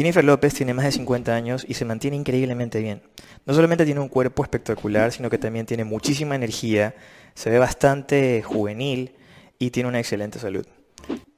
Jennifer López tiene más de 50 años y se mantiene increíblemente bien. No solamente tiene un cuerpo espectacular, sino que también tiene muchísima energía, se ve bastante juvenil y tiene una excelente salud.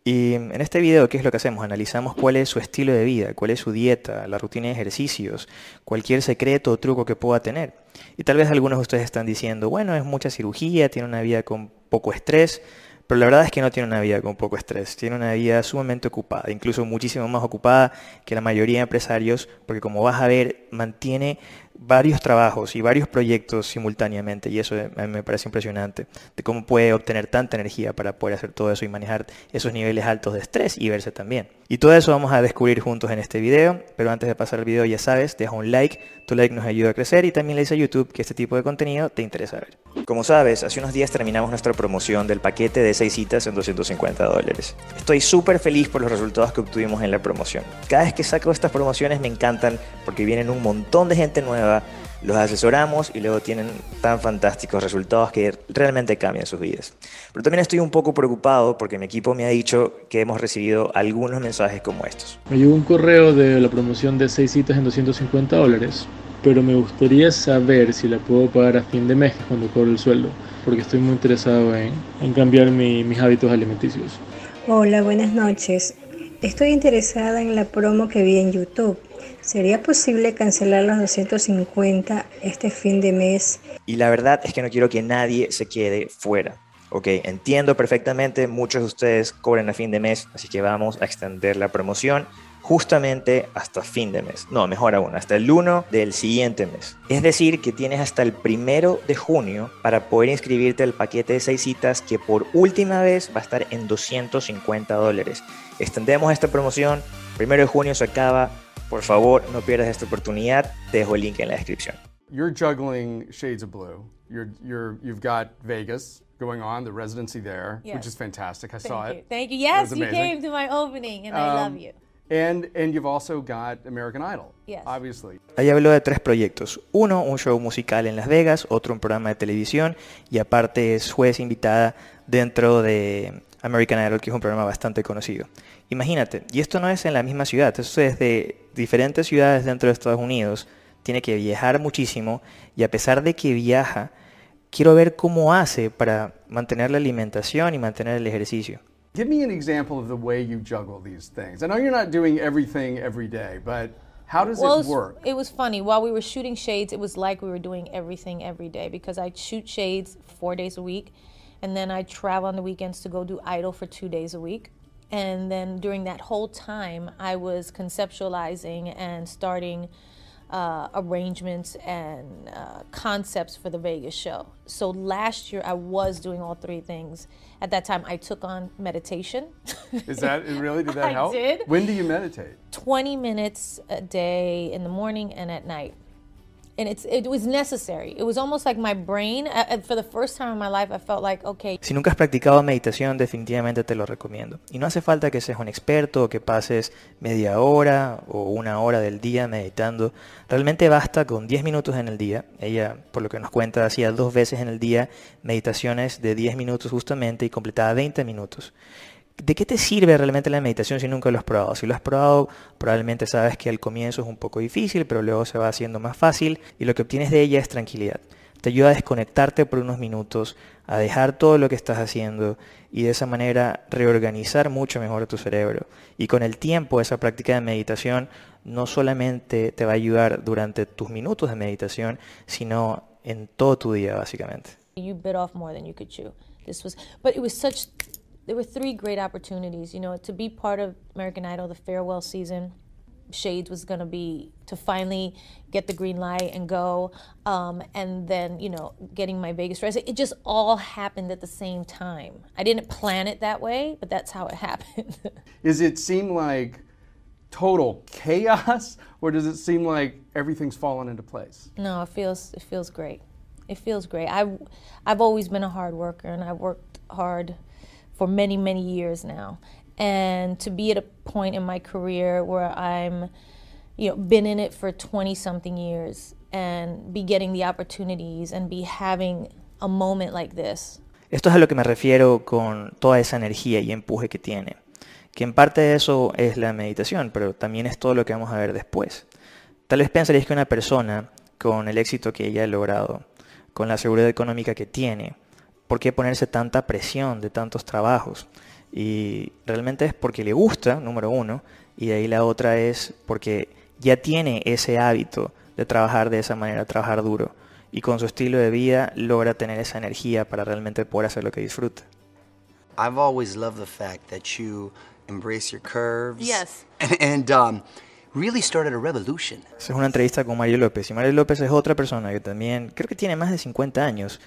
Y en este video, ¿qué es lo que hacemos? Analizamos cuál es su estilo de vida, cuál es su dieta, la rutina de ejercicios, cualquier secreto o truco que pueda tener. Y tal vez algunos de ustedes están diciendo, bueno, es mucha cirugía, tiene una vida con poco estrés, pero la verdad es que no tiene una vida con poco estrés, tiene una vida sumamente ocupada, incluso muchísimo más ocupada que la mayoría de empresarios, porque como vas a ver, mantiene varios trabajos y varios proyectos simultáneamente y eso mí me parece impresionante de cómo puede obtener tanta energía para poder hacer todo eso y manejar esos niveles altos de estrés y verse también. Y todo eso vamos a descubrir juntos en este video, pero antes de pasar al video ya sabes, deja un like, tu like nos ayuda a crecer y también le dice a YouTube que este tipo de contenido te interesa ver. Como sabes, hace unos días terminamos nuestra promoción del paquete de 6 citas en 250 dólares. Estoy súper feliz por los resultados que obtuvimos en la promoción. Cada vez que saco estas promociones me encantan porque vienen un montón de gente nueva los asesoramos y luego tienen tan fantásticos resultados que realmente cambian sus vidas. Pero también estoy un poco preocupado porque mi equipo me ha dicho que hemos recibido algunos mensajes como estos. Me llegó un correo de la promoción de 6 citas en 250 dólares, pero me gustaría saber si la puedo pagar a fin de mes cuando cobro el sueldo, porque estoy muy interesado en, en cambiar mis hábitos alimenticios. Hola, buenas noches. Estoy interesada en la promo que vi en YouTube ¿Sería posible cancelar los 250 este fin de mes? Y la verdad es que no quiero que nadie se quede fuera. Ok, entiendo perfectamente, muchos de ustedes cobran a fin de mes, así que vamos a extender la promoción justamente hasta fin de mes. No, mejor aún, hasta el 1 del siguiente mes. Es decir, que tienes hasta el primero de junio para poder inscribirte al paquete de 6 citas que por última vez va a estar en 250 dólares. Extendemos esta promoción, primero de junio se acaba, por favor, no pierdas esta oportunidad. Te dejo el link en la descripción. You're juggling Shades of Blue. You're, you're, you've got Vegas going on, the residency there, yes. which is fantastic. I Thank saw you. it. Thank you. Yes, you came to my opening, and um, I love you. And, and you've also got American Idol, yes. obviously. Ahí habló de tres proyectos. Uno, un show musical en Las Vegas, otro, un programa de televisión, y aparte es juez invitada dentro de American Idol, que es un programa bastante conocido. Imagínate, y esto no es en la misma ciudad, esto es de diferentes ciudades dentro de Estados Unidos, tiene que viajar muchísimo y a pesar de que viaja, quiero ver cómo hace para mantener la alimentación y mantener el ejercicio. Give me an example of the way you juggle these things. I know you're not doing everything every day, but how does well, it work? It was funny. While we were shooting Shades, it was like we were doing everything every day because I shoot Shades four days a week. And then I travel on the weekends to go do Idol for two days a week. And then during that whole time, I was conceptualizing and starting uh, arrangements and uh, concepts for the Vegas show. So last year, I was doing all three things. At that time, I took on meditation. Is that really? Did that I help? did. When do you meditate? 20 minutes a day in the morning and at night and it's, it was necessary. It was almost like my brain, uh, uh, for the first time in my life, I felt like, okay. Si nunca has practicado meditación, definitivamente te lo recomiendo. Y no hace falta que seas un experto o que pases media hora o una hora del día meditando. Realmente basta con 10 minutos en el día. Ella, por lo que nos cuenta, hacía dos veces en el día meditaciones de 10 minutos justamente y completaba 20 minutos. ¿De qué te sirve realmente la meditación si nunca lo has probado? Si lo has probado, probablemente sabes que al comienzo es un poco difícil, pero luego se va haciendo más fácil y lo que obtienes de ella es tranquilidad. Te ayuda a desconectarte por unos minutos, a dejar todo lo que estás haciendo y de esa manera reorganizar mucho mejor tu cerebro. Y con el tiempo esa práctica de meditación no solamente te va a ayudar durante tus minutos de meditación, sino en todo tu día básicamente. You bit off more than you could chew. This was, but it was such there were three great opportunities. You know, to be part of American Idol, the farewell season. Shades was going to be to finally get the green light and go, um, and then you know getting my Vegas residency. It just all happened at the same time. I didn't plan it that way, but that's how it happened. Does it seem like total chaos, or does it seem like everything's fallen into place? No, it feels it feels great. It feels great. I I've always been a hard worker, and I've worked hard for many, many years now. And to be at a point in my career where I'm, you know, been in it for 20 something years and be getting the opportunities and be having a moment like this. Esto es a lo que me refiero con toda esa energía y empuje que tiene. que en parte de eso es la meditación, pero también es todo lo que vamos a ver después. Tal vez pensaréis que una persona con el éxito que ella ha logrado, con la seguridad económica que tiene, ¿por qué ponerse tanta presión de tantos trabajos? Y realmente es porque le gusta, número uno, y de ahí la otra es porque ya tiene ese hábito de trabajar de esa manera, trabajar duro. Y con su estilo de vida logra tener esa energía para realmente poder hacer lo que disfruta. I've always loved the fact that you embrace your curves. Yes. And, um, really started a revolution. Esa es una entrevista con Mario López. Y Mario López es otra persona que también creo que tiene más de 50 años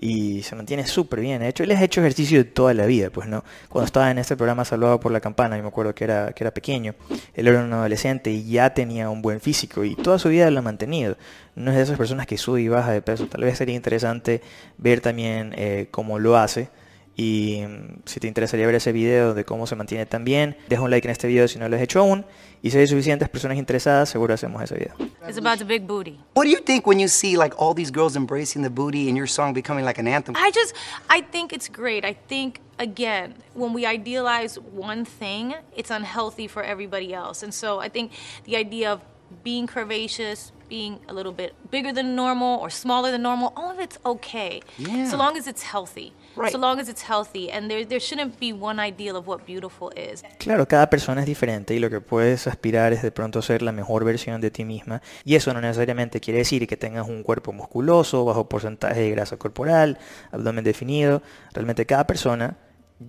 y se mantiene súper bien. De hecho, él ha hecho ejercicio de toda la vida, pues no. Cuando estaba en este programa Salvado por la Campana, yo me acuerdo que era, que era pequeño, él era un adolescente y ya tenía un buen físico y toda su vida lo ha mantenido. No es de esas personas que sube y baja de peso. Tal vez sería interesante ver también eh, cómo lo hace. Y mm, si te interesaría ver ese video de cómo se mantiene tan bien, deja un like en este video si no lo has hecho aún. Y si hay suficientes personas interesadas, seguro hacemos ese video. It's about the big booty. What do you think when you see like all these girls embracing the booty and your song becoming like an anthem? I just, I think it's great. I think, again, when we idealize one thing, it's unhealthy for everybody else. And so I think the idea of being curvaceous, being a little bit bigger than normal or smaller than normal, all of it's okay. Yeah. So long as it's healthy. Right. So long as it's healthy. And there, there shouldn't be one ideal of what beautiful is. Claro, cada persona es diferente y lo que puedes aspirar es de pronto ser la mejor versión de ti misma. Y eso no necesariamente quiere decir que tengas un cuerpo musculoso, bajo porcentaje de grasa corporal, abdomen definido. Realmente cada persona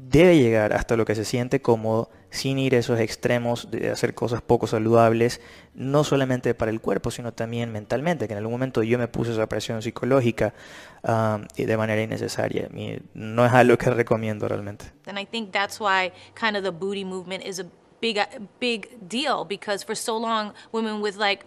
debe llegar hasta lo que se siente cómodo sin ir a esos extremos de hacer cosas poco saludables, no solamente para el cuerpo, sino también mentalmente, que en algún momento yo me puse esa presión psicológica um, de manera innecesaria. No es algo que recomiendo realmente. And I think that's why kind of the booty movement is a big, big deal because for so long, women with like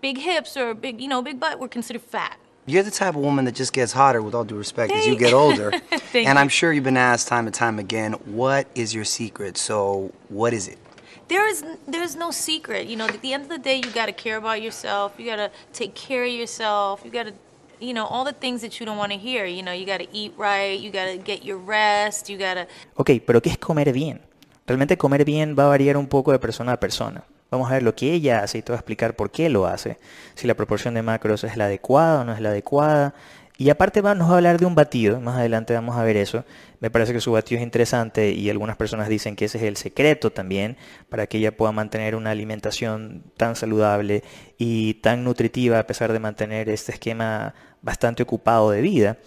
big hips or big, you know, big butt were considered fat. You're the type of woman that just gets hotter, with all due respect, as you get older. Thank and. I'm sure you've been asked time and time again, what is your secret? So, what is it? There is there's no secret. You know, at the end of the day, you got to care about yourself. You got to take care of yourself. You got to, you know, all the things that you don't want to hear. You know, you got to eat right. You got to get your rest. You got to Ok, pero ¿qué es comer bien? Realmente comer bien va a variar un poco de persona a persona. Vamos a ver lo que ella hace y te voy a explicar por qué lo hace. Si la proporción de macros es la adecuada o no es la adecuada. Y aparte va, nos va a hablar de un batido, más adelante vamos a ver eso. Me parece que su batido es interesante y algunas personas dicen que ese es el secreto también para que ella pueda mantener una alimentación tan saludable y tan nutritiva a pesar de mantener este esquema bastante ocupado de vida.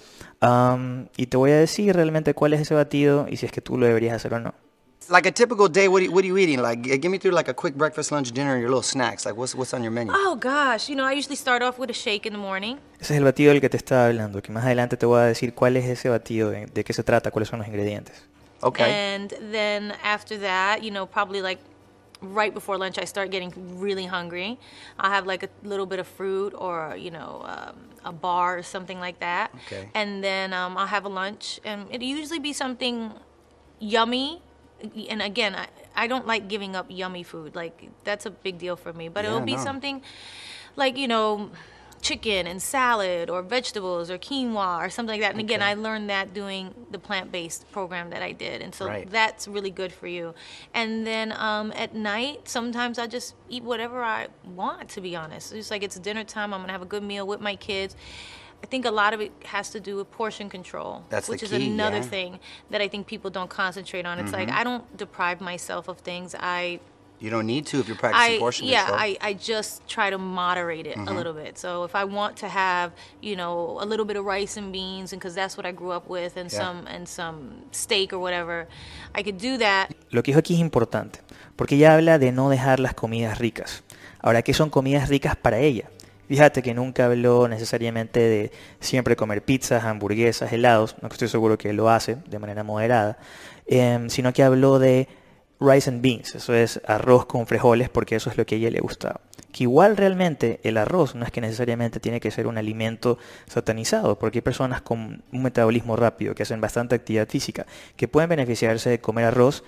Y te voy a decir realmente cuál es ese batido y si es que tú lo deberías hacer o no. Like a typical day, what are, you, what are you eating? Like, g- give me through like a quick breakfast, lunch, dinner, and your little snacks. Like, what's what's on your menu? Oh gosh, you know, I usually start off with a shake in the morning. Ese es el batido del que te estaba hablando, que más adelante te voy a decir cuál es ese batido, de, de qué se trata, cuáles son los ingredientes. Okay. And then after that, you know, probably like right before lunch, I start getting really hungry. I'll have like a little bit of fruit or, you know, um, a bar or something like that. Okay. And then um, I'll have a lunch, and it'll usually be something yummy. And again, I, I don't like giving up yummy food. Like, that's a big deal for me. But Yeah, it'll be no. something like, you know, chicken and salad or vegetables or quinoa or something like that. And again, I learned that doing the plant-based program that I did, and so Right. that's really good for you. And then um, at night, sometimes I just eat whatever I want. To be honest, it's like it's dinner time. I'm gonna have a good meal with my kids. I think a lot of it has to do with portion control, That's the which is another yeah. Mm-hmm. thing that I think people don't concentrate on. It's like I don't deprive myself of things. I you don't need to if you're practicing I portion yeah, control. I, I just try to moderate it a little bit. So if I want to have, you know, a little bit of rice and beans and cuz that's what I grew up with and Yeah. some and some steak or whatever, I could do that. Lo que dijo aquí es importante, porque ella habla de no dejar las comidas ricas. Ahora, ¿qué son comidas ricas para ella? Fíjate que nunca habló necesariamente de siempre comer pizzas, hamburguesas, helados, no estoy seguro que lo hace de manera moderada, em, sino que habló de rice and beans, eso es arroz con frijoles, porque eso es lo que a ella le gustaba. Que igual realmente el arroz no es que necesariamente tiene que ser un alimento satanizado, porque hay personas con un metabolismo rápido, que hacen bastante actividad física, que pueden beneficiarse de comer arroz,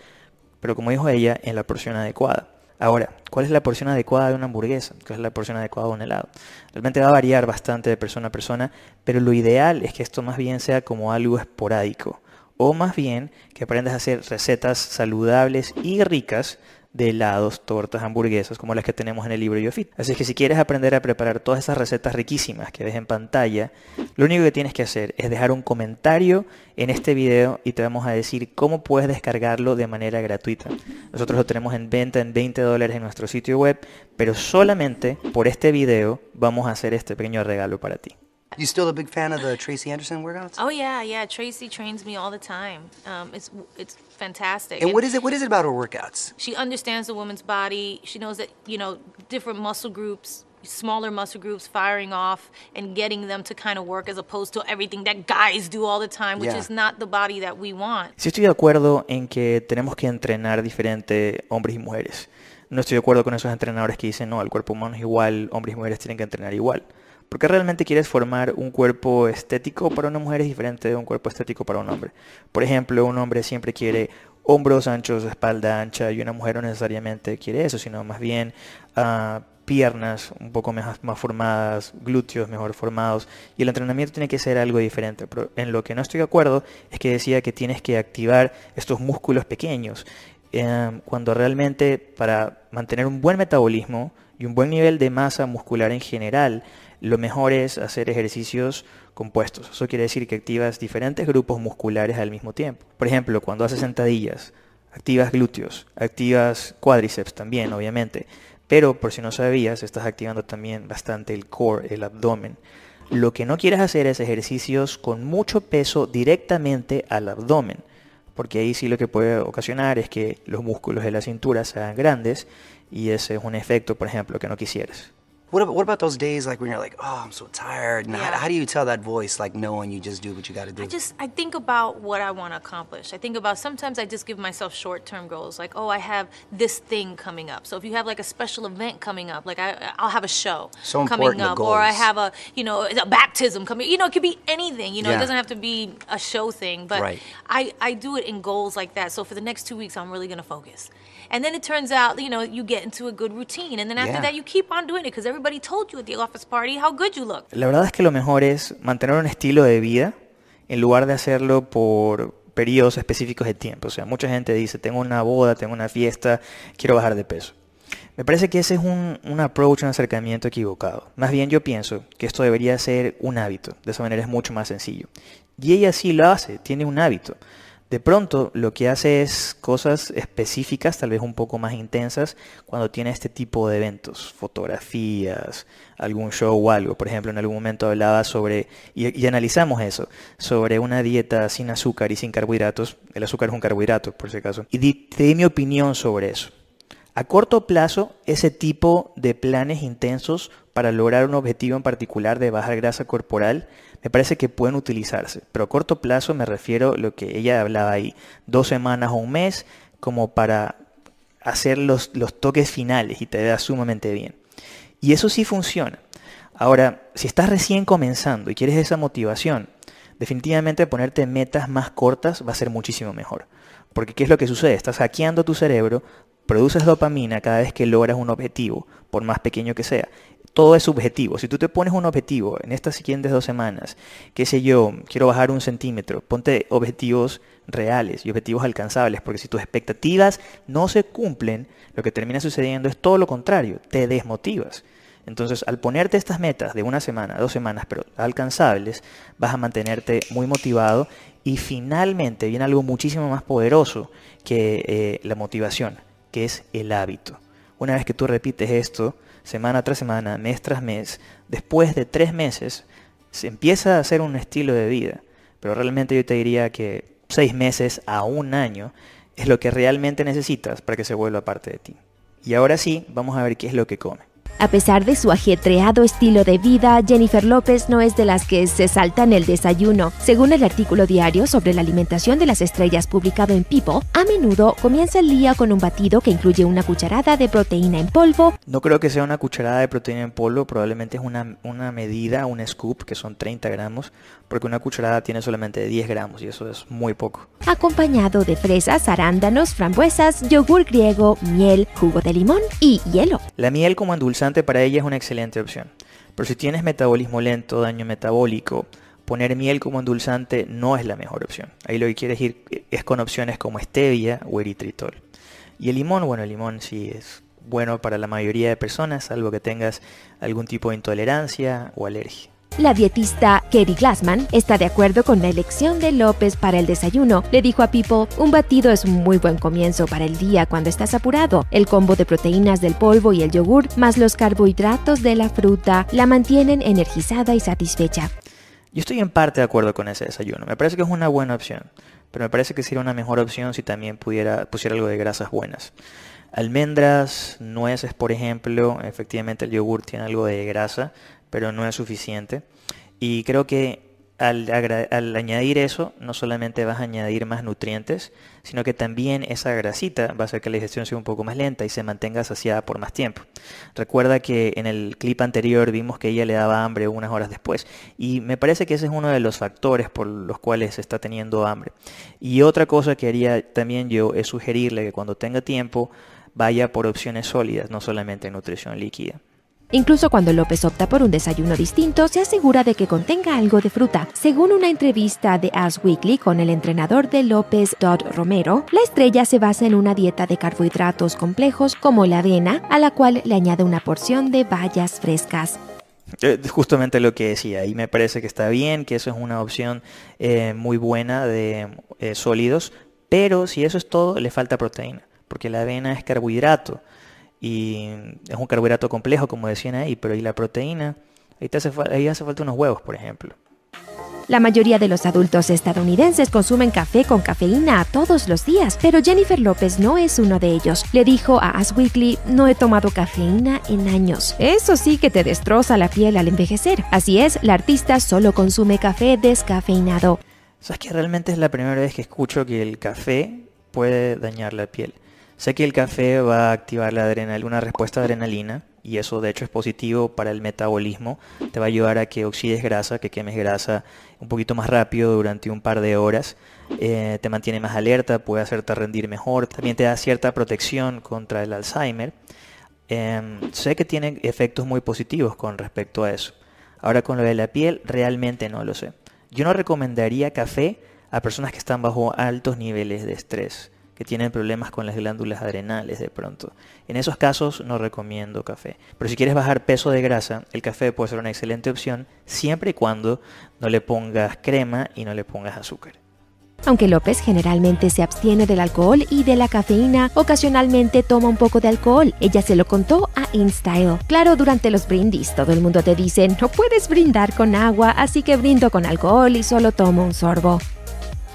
pero como dijo ella, en la porción adecuada. Ahora, ¿cuál es la porción adecuada de una hamburguesa? ¿Cuál es la porción adecuada de un helado? Realmente va a variar bastante de persona a persona, pero lo ideal es que esto más bien sea como algo esporádico o más bien que aprendas a hacer recetas saludables y ricas de helados, tortas, hamburguesas, como las que tenemos en el libro YoFit. Así que si quieres aprender a preparar todas esas recetas riquísimas que ves en pantalla, lo único que tienes que hacer es dejar un comentario en este video y te vamos a decir cómo puedes descargarlo de manera gratuita. Nosotros lo tenemos en venta en 20 dólares en nuestro sitio web, pero solamente por este video vamos a hacer este pequeño regalo para ti. You still a big fan of the Tracy Anderson workouts? Oh yeah, yeah. Tracy trains me all the time. Um, it's it's fantastic. And what is it? What is it about her workouts? She understands the woman's body. She knows that you know different muscle groups, smaller muscle groups firing off and getting them to kind of work as opposed to everything that guys do all the time, which Yeah. is not the body that we want. Sí estoy de acuerdo en que tenemos que entrenar diferente hombres y mujeres. No estoy de acuerdo con esos entrenadores que dicen, no, el cuerpo humano es igual, hombres y mujeres tienen que entrenar igual. Porque realmente quieres formar un cuerpo estético para una mujer es diferente de un cuerpo estético para un hombre. Por ejemplo, un hombre siempre quiere hombros anchos, espalda ancha, y una mujer no necesariamente quiere eso, sino más bien ah, piernas un poco más, formadas, glúteos mejor formados, y el entrenamiento tiene que ser algo diferente. Pero en lo que no estoy de acuerdo es que decía que tienes que activar estos músculos pequeños, eh, cuando realmente para mantener un buen metabolismo y un buen nivel de masa muscular en general, lo mejor es hacer ejercicios compuestos. Eso quiere decir que activas diferentes grupos musculares al mismo tiempo. Por ejemplo, cuando haces sentadillas, activas glúteos, activas cuádriceps también, obviamente. Pero por si no sabías, estás activando también bastante el core, el abdomen. Lo que no quieres hacer es ejercicios con mucho peso directamente al abdomen, porque ahí sí lo que puede ocasionar es que los músculos de la cintura se hagan grandes y ese es un efecto, por ejemplo, que no quisieras. What about, what about those days like when you're like, oh, I'm so tired? And how, Yeah. how do you tell that voice like no and you just do what you got to do? I just I think about what I want to accomplish. I think about sometimes I just give myself short-term goals like oh I have this thing coming up. So if you have like a special event coming up, like I I'll have a show So coming up or I have a you know a baptism coming. You know it could be anything. You know Yeah. it doesn't have to be a show thing, but Right. I I do it in goals like that. So for the next 2 weeks I'm really going to focus. And then it turns out, you know, you get into a good routine and then after Yeah. that you keep on doing it because everybody told you at the office party how good you look. La verdad es que lo mejor es mantener un estilo de vida en lugar de hacerlo por periodos específicos de tiempo. O sea, mucha gente dice, tengo una boda, tengo una fiesta, quiero bajar de peso. Me parece que ese es un, un approach, un acercamiento equivocado. Más bien yo pienso que esto debería ser un hábito. De esa manera es mucho más sencillo. Y ella sí lo hace, tiene un hábito. De pronto lo que hace es cosas específicas, tal vez un poco más intensas, cuando tiene este tipo de eventos, fotografías, algún show o algo. Por ejemplo, en algún momento hablaba sobre, y, analizamos eso, sobre una dieta sin azúcar y sin carbohidratos. El azúcar es un carbohidrato, por si acaso. Y te di mi opinión sobre eso. A corto plazo, ese tipo de planes intensos para lograr un objetivo en particular de bajar grasa corporal, me parece que pueden utilizarse. Pero a corto plazo me refiero a lo que ella hablaba ahí, dos semanas o un mes, como para hacer los, los toques finales y te da sumamente bien. Y eso sí funciona. Ahora, si estás recién comenzando y quieres esa motivación, definitivamente ponerte metas más cortas va a ser muchísimo mejor. Porque ¿qué es lo que sucede? Estás hackeando tu cerebro, produces dopamina cada vez que logras un objetivo, por más pequeño que sea. Todo es subjetivo. Si tú te pones un objetivo en estas siguientes dos semanas, qué sé yo, quiero bajar un centímetro, ponte objetivos reales y objetivos alcanzables, porque si tus expectativas no se cumplen, lo que termina sucediendo es todo lo contrario, te desmotivas. Entonces, al ponerte estas metas de una semana, dos semanas, pero alcanzables, vas a mantenerte muy motivado y finalmente viene algo muchísimo más poderoso que eh, la motivación, que es el hábito. Una vez que tú repites esto, semana tras semana, mes tras mes, después de tres meses, se empieza a hacer un estilo de vida. Pero realmente yo te diría que seis meses a un año es lo que realmente necesitas para que se vuelva parte de ti. Y ahora sí, vamos a ver qué es lo que come. A pesar de su ajetreado estilo de vida, Jennifer López no es de las que se saltan el desayuno. Según el artículo diario sobre la alimentación de las estrellas publicado en People, a menudo comienza el día con un batido que incluye una cucharada de proteína en polvo, No creo que sea una cucharada de proteína en polvo, probablemente es una, una medida, un scoop, que son 30 gramos, porque una cucharada tiene solamente 10 gramos y eso es muy poco. acompañado de fresas, arándanos, frambuesas, yogur griego, miel, jugo de limón y hielo. La miel como endulzante para ella es una excelente opción. Pero si tienes metabolismo lento, daño metabólico poner miel como endulzante no es la mejor opción. Ahí lo que quieres ir es con opciones como stevia o eritritol. Y el limón, bueno, el limón sí es bueno para la mayoría de personas, salvo que tengas algún tipo de intolerancia o alergia. La dietista Katie Glassman está de acuerdo con la elección de López para el desayuno. Le dijo a People, un batido es un muy buen comienzo para el día cuando estás apurado. El combo de proteínas del polvo y el yogur, más los carbohidratos de la fruta, la mantienen energizada y satisfecha. Yo estoy en parte de acuerdo con ese desayuno. Me parece que es una buena opción, pero me parece que sería una mejor opción si también pudiera pusiera algo de grasas buenas. Almendras, nueces, por ejemplo, efectivamente el yogur tiene algo de grasa, pero no es suficiente. Y creo que al, añadir eso, no solamente vas a añadir más nutrientes, sino que también esa grasita va a hacer que la digestión sea un poco más lenta y se mantenga saciada por más tiempo. Recuerda que en el clip anterior vimos que ella le daba hambre unas horas después y me parece que ese es uno de los factores por los cuales está teniendo hambre. Y otra cosa que haría también yo es sugerirle que cuando tenga tiempo vaya por opciones sólidas, no solamente nutrición líquida. Incluso cuando López opta por un desayuno distinto, se asegura de que contenga algo de fruta. Según una entrevista de As Weekly con el entrenador de López, Dodd Romero, la estrella se basa en una dieta de carbohidratos complejos como la avena, a la cual le añade una porción de bayas frescas. Eh, justamente lo que decía, y me parece que está bien, que eso es una opción eh, muy buena de eh, sólidos, pero si eso es todo, le falta proteína, porque la avena es carbohidrato y es un carbohidrato complejo, como decían ahí, pero ¿y la proteína? Ahí, te hace, ahí hace falta unos huevos, por ejemplo. La mayoría de los adultos estadounidenses consumen café con cafeína todos los días, pero Jennifer López no es uno de ellos. Le dijo a As Weekly, no he tomado cafeína en años. Eso sí que te destroza la piel al envejecer. Así es, la artista solo consume café descafeinado. ¿Sabes que realmente es la primera vez que escucho que el café puede dañar la piel? Sé que el café va a activar la adrenalina, una respuesta de adrenalina y eso de hecho es positivo para el metabolismo. Te va a ayudar a que oxides grasa, que quemes grasa un poquito más rápido durante un par de horas. Eh, te mantiene más alerta, puede hacerte rendir mejor. También te da cierta protección contra el Alzheimer. Em, sé que tiene efectos muy positivos con respecto a eso. Ahora con lo de la piel realmente no lo sé. Yo no recomendaría café a personas que están bajo altos niveles de estrés que tienen problemas con las glándulas adrenales de pronto. En esos casos no recomiendo café. Pero si quieres bajar peso de grasa, el café puede ser una excelente opción siempre y cuando no le pongas crema y no le pongas azúcar. Aunque López generalmente se abstiene del alcohol y de la cafeína, ocasionalmente toma un poco de alcohol. Ella se lo contó a InStyle. Claro, durante los brindis todo el mundo te dice, no puedes brindar con agua, así que brindo con alcohol y solo tomo un sorbo.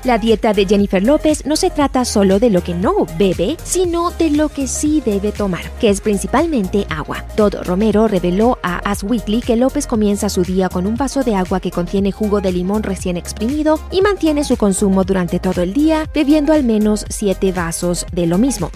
La dieta de Jennifer López no se trata solo de lo que no bebe, sino de lo que sí debe tomar, que es principalmente agua. Todd Romero reveló a As Weekly que López comienza su día con un vaso de agua que contiene jugo de limón recién exprimido y mantiene su consumo durante todo el día, bebiendo al menos 7 vasos de lo mismo.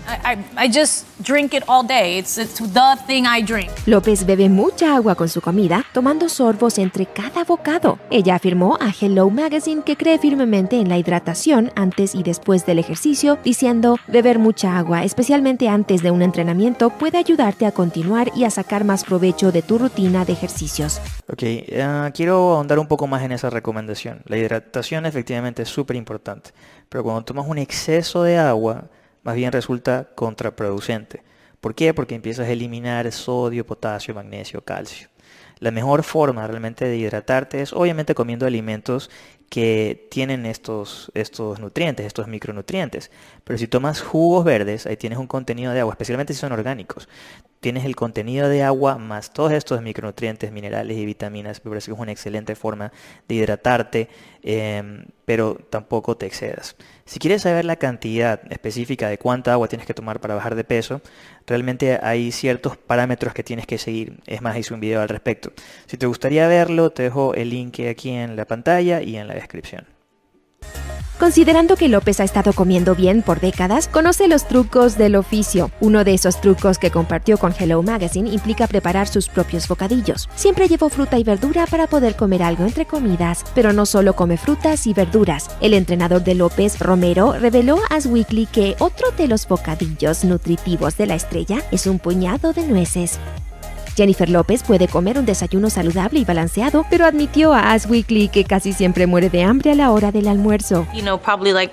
López bebe mucha agua con su comida, tomando sorbos entre cada bocado. Ella afirmó a Hello Magazine que cree firmemente en la hidratación antes y después del ejercicio, diciendo beber mucha agua, especialmente antes de un entrenamiento, puede ayudarte a continuar y a sacar más provecho de tu rutina de ejercicios. Ok, eh, quiero ahondar un poco más en esa recomendación. La hidratación efectivamente es súper importante, pero cuando tomas un exceso de agua, más bien resulta contraproducente. ¿Por qué? Porque empiezas a eliminar sodio, potasio, magnesio, calcio. La mejor forma realmente de hidratarte es obviamente comiendo alimentos que tienen estos, estos nutrientes, estos micronutrientes. Pero si tomas jugos verdes, ahí tienes un contenido de agua, especialmente si son orgánicos. Tienes el contenido de agua más todos estos micronutrientes, minerales y vitaminas. Me parece que es una excelente forma de hidratarte, em, pero tampoco te excedas. Si quieres saber la cantidad específica de cuánta agua tienes que tomar para bajar de peso, realmente hay ciertos parámetros que tienes que seguir. Es más, hice un video al respecto. Si te gustaría verlo, te dejo el link aquí en la pantalla y en la descripción. Considerando que López ha estado comiendo bien por décadas, conoce los trucos del oficio. Uno de esos trucos que compartió con Hello Magazine implica preparar sus propios bocadillos. Siempre llevó fruta y verdura para poder comer algo entre comidas, pero no solo come frutas y verduras. El entrenador de López, Romero, reveló a As Weekly que otro de los bocadillos nutritivos de la estrella es un puñado de nueces. Jennifer López puede comer un desayuno saludable y balanceado, pero admitió a As Weekly que casi siempre muere de hambre a la hora del almuerzo. You know, probably like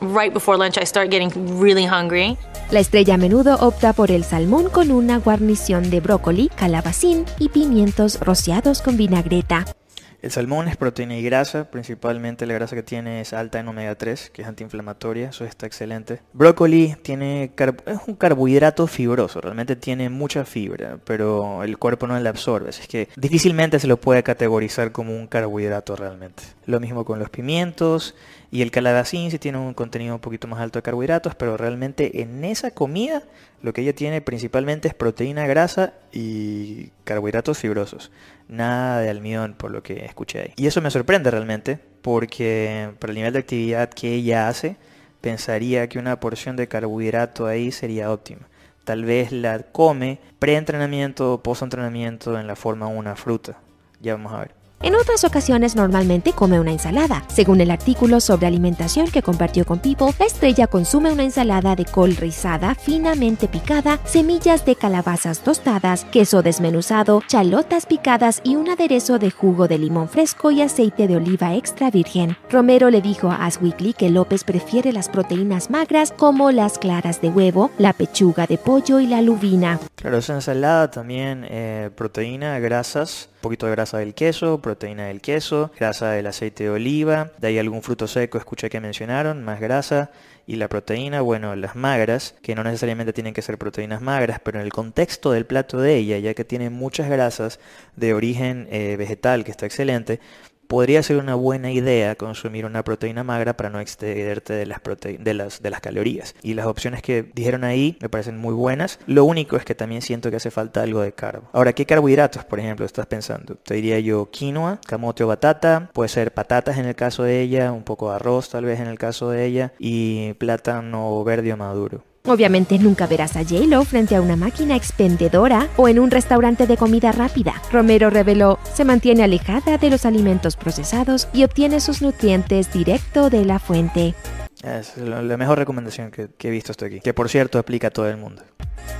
right before lunch I start getting really hungry. La estrella a menudo opta por el salmón con una guarnición de brócoli, calabacín y pimientos rociados con vinagreta. El salmón es proteína y grasa, principalmente la grasa que tiene es alta en omega 3, que es antiinflamatoria, eso está excelente. Brócoli tiene es un carbohidrato fibroso, realmente tiene mucha fibra, pero el cuerpo no la absorbe, así que difícilmente se lo puede categorizar como un carbohidrato realmente. Lo mismo con los pimientos y el calabacín si tiene un contenido un poquito más alto de carbohidratos, pero realmente en esa comida lo que ella tiene principalmente es proteína, grasa y carbohidratos fibrosos. Nada de almidón por lo que escuché ahí. Y eso me sorprende realmente porque para el nivel de actividad que ella hace, pensaría que una porción de carbohidrato ahí sería óptima. Tal vez la come pre-entrenamiento o post-entrenamiento en la forma de una fruta. Ya vamos a ver. En otras ocasiones normalmente come una ensalada. Según el artículo sobre alimentación que compartió con People, la estrella consume una ensalada de col rizada finamente picada, semillas de calabazas tostadas, queso desmenuzado, chalotas picadas y un aderezo de jugo de limón fresco y aceite de oliva extra virgen. Romero le dijo a As Weekly que López prefiere las proteínas magras como las claras de huevo, la pechuga de pollo y la lubina. Claro, esa ensalada también eh, proteína, grasas, poquito de grasa del queso, proteína del queso, grasa del aceite de oliva, de ahí algún fruto seco escuché que mencionaron, más grasa, y la proteína, bueno, las magras, que no necesariamente tienen que ser proteínas magras, pero en el contexto del plato de ella, ya que tiene muchas grasas de origen eh, vegetal, que está excelente, podría ser una buena idea consumir una proteína magra para no excederte de las, de las, calorías. Y las opciones que dijeron ahí me parecen muy buenas. Lo único es que también siento que hace falta algo de carbo. Ahora, ¿qué carbohidratos, por ejemplo, estás pensando? Te diría yo quinoa, camote o batata, puede ser patatas en el caso de ella, un poco de arroz tal vez en el caso de ella, y plátano verde o maduro. Obviamente nunca verás a J-Lo frente a una máquina expendedora o en un restaurante de comida rápida. Romero reveló, se mantiene alejada de los alimentos procesados y obtiene sus nutrientes directo de la fuente. Es la mejor recomendación que, he visto hasta aquí, que por cierto aplica a todo el mundo.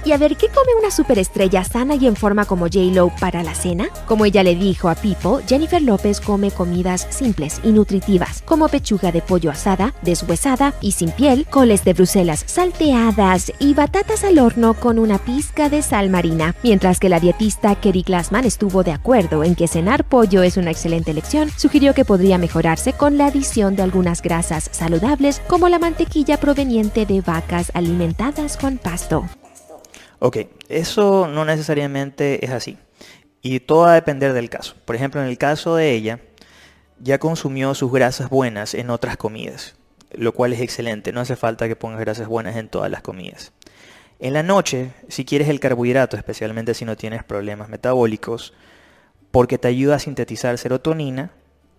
Y a ver, ¿qué come una superestrella sana y en forma como J-Lo para la cena? Como ella le dijo a People, Jennifer López come comidas simples y nutritivas, como pechuga de pollo asada, deshuesada y sin piel, coles de Bruselas salteadas y batatas al horno con una pizca de sal marina. Mientras que la dietista Kerry Glassman estuvo de acuerdo en que cenar pollo es una excelente elección, sugirió que podría mejorarse con la adición de algunas grasas saludables la mantequilla proveniente de vacas alimentadas con pasto. Ok, eso no necesariamente es así. Y todo va a depender del caso. Por ejemplo, en el caso de ella, ya consumió sus grasas buenas en otras comidas, lo cual es excelente. No hace falta que pongas grasas buenas en todas las comidas. En la noche, si quieres el carbohidrato, especialmente si no tienes problemas metabólicos, porque te ayuda a sintetizar serotonina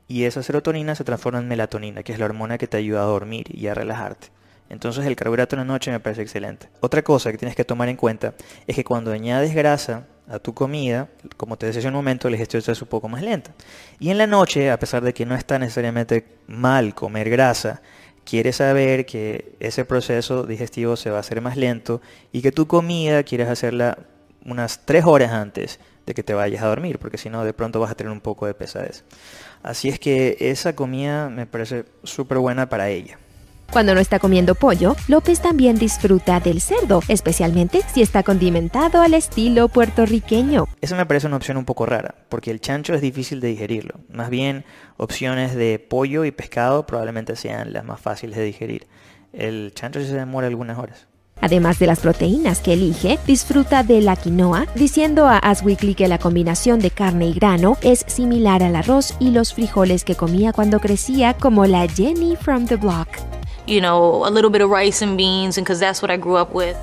y esa serotonina se transforma en melatonina, que es la hormona que te ayuda a dormir y a relajarte. Entonces el carbohidrato en la noche me parece excelente. Otra cosa que tienes que tomar en cuenta es que cuando añades grasa a tu comida, como te decía hace un momento, la digestión es un poco más lenta. Y en la noche, a pesar de que no está necesariamente mal comer grasa, quieres saber que ese proceso digestivo se va a hacer más lento y que tu comida quieres hacerla unas 3 horas antes de que te vayas a dormir, porque si no de pronto vas a tener un poco de pesadez. Así es que esa comida me parece súper buena para ella. Cuando no está comiendo pollo, López también disfruta del cerdo, especialmente si está condimentado al estilo puertorriqueño. Eso me parece una opción un poco rara, porque el chancho es difícil de digerirlo. Más bien, opciones de pollo y pescado probablemente sean las más fáciles de digerir. El chancho sí se demora algunas horas. Además de las proteínas que elige, disfruta de la quinoa, diciendo a As Weekly que la combinación de carne y grano es similar al arroz y los frijoles que comía cuando crecía como la Jenny from the Block you know, a little bit of rice and beans, and because that's what I grew up with.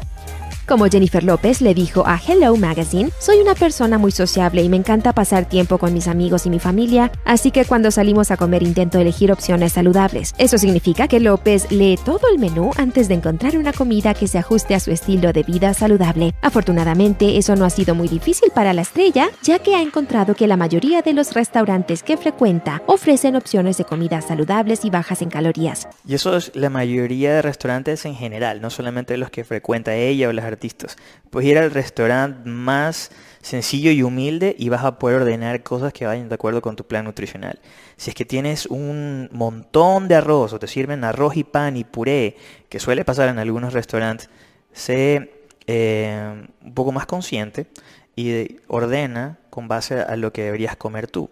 Como Jennifer López le dijo a Hello Magazine, soy una persona muy sociable y me encanta pasar tiempo con mis amigos y mi familia, así que cuando salimos a comer intento elegir opciones saludables. Eso significa que López lee todo el menú antes de encontrar una comida que se ajuste a su estilo de vida saludable. Afortunadamente, eso no ha sido muy difícil para la estrella, ya que ha encontrado que la mayoría de los restaurantes que frecuenta ofrecen opciones de comidas saludables y bajas en calorías. Y eso es la mayoría de restaurantes en general, no solamente los que frecuenta ella o las artistas. Puedes ir al restaurante más sencillo y humilde y vas a poder ordenar cosas que vayan de acuerdo con tu plan nutricional. Si es que tienes un montón de arroz o te sirven arroz y pan y puré, que suele pasar en algunos restaurantes, sé eh, un poco más consciente y ordena con base a lo que deberías comer tú.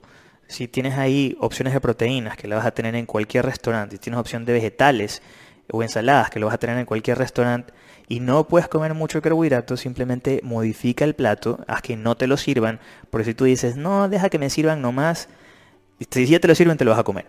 Si tienes ahí opciones de proteínas que las vas a tener en cualquier restaurante, si tienes opción de vegetales o ensaladas que lo vas a tener en cualquier restaurante y no puedes comer mucho carbohidrato, simplemente modifica el plato, haz que no te lo sirvan, porque si tú dices, no, deja que me sirvan nomás, si ya te lo sirven te lo vas a comer.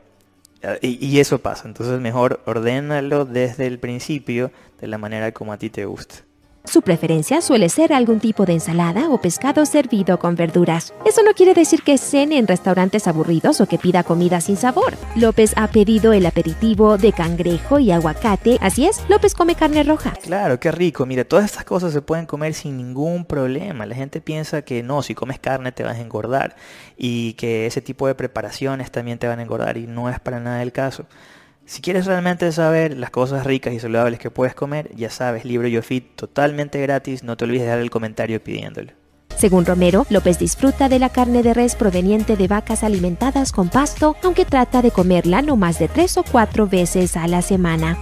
Y, y eso pasa, entonces mejor ordénalo desde el principio de la manera como a ti te gusta. Su preferencia suele ser algún tipo de ensalada o pescado servido con verduras. Eso no quiere decir que cene en restaurantes aburridos o que pida comida sin sabor. López ha pedido el aperitivo de cangrejo y aguacate. Así es, López come carne roja. Claro, qué rico. Mira, todas estas cosas se pueden comer sin ningún problema. La gente piensa que no, si comes carne te vas a engordar y que ese tipo de preparaciones también te van a engordar y no es para nada el caso. Si quieres realmente saber las cosas ricas y saludables que puedes comer, ya sabes, libro YoFit totalmente gratis, no te olvides de dar el comentario pidiéndolo. Según Romero, López disfruta de la carne de res proveniente de vacas alimentadas con pasto, aunque trata de comerla no más de tres o cuatro veces a la semana.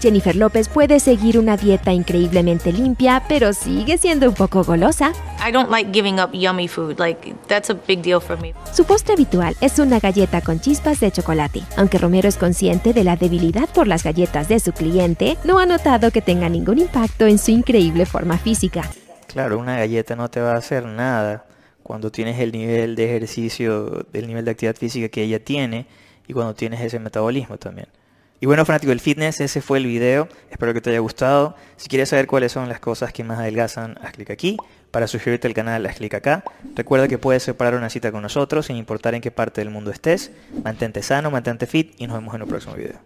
Jennifer López puede seguir una dieta increíblemente limpia, pero sigue siendo un poco golosa. I don't like giving up yummy food. Like that's a big deal for me. Su postre habitual es una galleta con chispas de chocolate. Aunque Romero es consciente de la debilidad por las galletas de su cliente, no ha notado que tenga ningún impacto en su increíble forma física. Claro, una galleta no te va a hacer nada cuando tienes el nivel de ejercicio, el nivel de actividad física que ella tiene y cuando tienes ese metabolismo también. Y bueno, fanático del fitness, ese fue el video. Espero que te haya gustado. Si quieres saber cuáles son las cosas que más adelgazan, haz clic aquí. Para suscribirte al canal, haz clic acá. Recuerda que puedes separar una cita con nosotros sin importar en qué parte del mundo estés. Mantente sano, mantente fit y nos vemos en un próximo video.